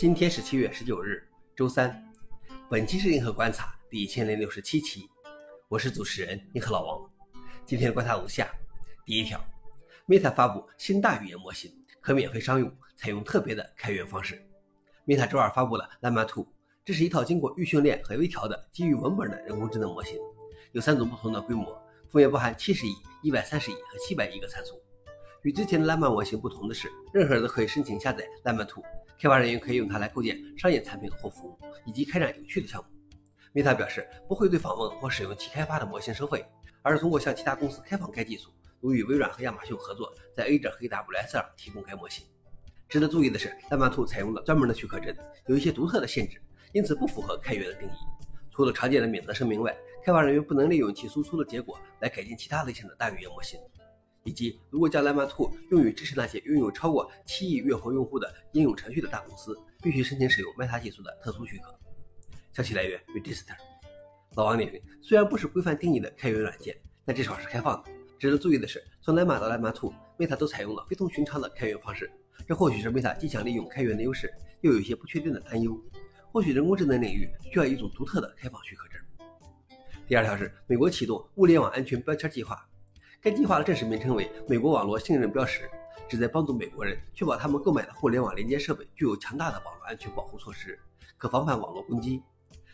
今天是七月十九日，周三。本期是银河观察第一千零六十七期，我是主持人银河老王。今天的观察如下：第一条，Meta 发布新大语言模型，可免费商用，采用特别的开源方式。Meta 周二发布了 Llama 2，这是一套经过预训练和微调的基于文本的人工智能模型，有三种不同的规模，分别包含七十亿、一百三十亿和七百亿个参数。与之前的 Llama 模型不同的是，任何人都可以申请下载烂漫图。开发人员可以用它来构建商业产品或服务，以及开展有趣的项目。Meta 表示不会对访问或使用其开发的模型收费，而是通过向其他公司开放该技术，如与微软和亚马逊合作，在 A 者和 AWS 上提供该模型。值得注意的是，Llama 2采用了专门的许可证，有一些独特的限制，因此不符合开源的定义。除了常见的免责声明外，开发人员不能利用其输出的结果来改进其他类型的大语言模型。以及，如果将 Llama 2用于支持那些拥有超过七亿月活用户的应用程序的大公司，必须申请使用 Meta 技术的特殊许可。消息来源：Register。老王点评：虽然不是规范定义的开源软件，但至少是开放的。值得注意的是，从 Llama 到 Llama 2，Meta 都采用了非同寻常的开源方式。这或许是 Meta 既想利用开源的优势，又有一些不确定的担忧。或许人工智能领域需要一种独特的开放许可证。第二条是，美国启动物联网安全标签计划。该计划的正式名称为“美国网络信任标识”，旨在帮助美国人确保他们购买的互联网连接设备具有强大的网络安全保护措施，可防范网络攻击。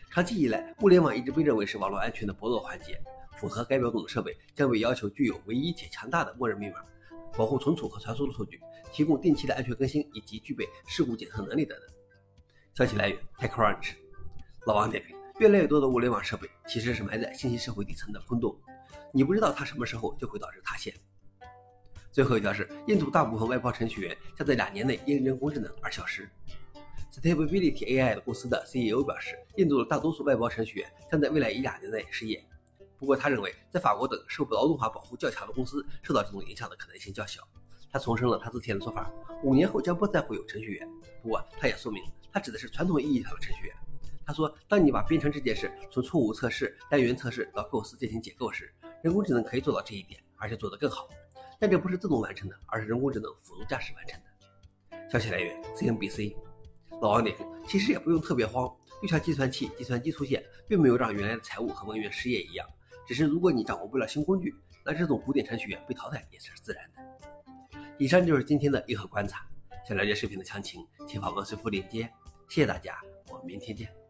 长期以来，物联网一直被认为是网络安全的薄弱环节。符合该标准的设备将被要求具有唯一且强大的默认密码，保护存储和传输的数据，提供定期的安全更新，以及具备事故检测能力等等。消息来源：TechCrunch。老王点评：越来越多的物联网设备其实是埋在信息社会底层的空洞。你不知道它什么时候就会导致塌陷。最后一条是，印度大部分外包程序员将在两年内因人工智能而消失。Stability AI 的公司的 CEO 表示，印度的大多数外包程序员将在未来一两年内失业。不过，他认为在法国等受劳动法保护较强的公司受到这种影响的可能性较小。他重申了他之前的说法：五年后将不再会有程序员。不过，他也说明，他指的是传统意义上的程序员。他说，当你把编程这件事从错误测试、单元测试到构思进行解构时，人工智能可以做到这一点，而且做得更好，但这不是自动完成的，而是人工智能辅助驾驶完成的。消息来源：CNBC。老王点评：其实也不用特别慌，就像计算器、计算机出现，并没有让原来的财务和文员失业一样，只是如果你掌握不了新工具，那这种古典程序员被淘汰也是自然的。以上就是今天的硬核观察。想了解视频的详情，请访问随附链接。谢谢大家，我们明天见。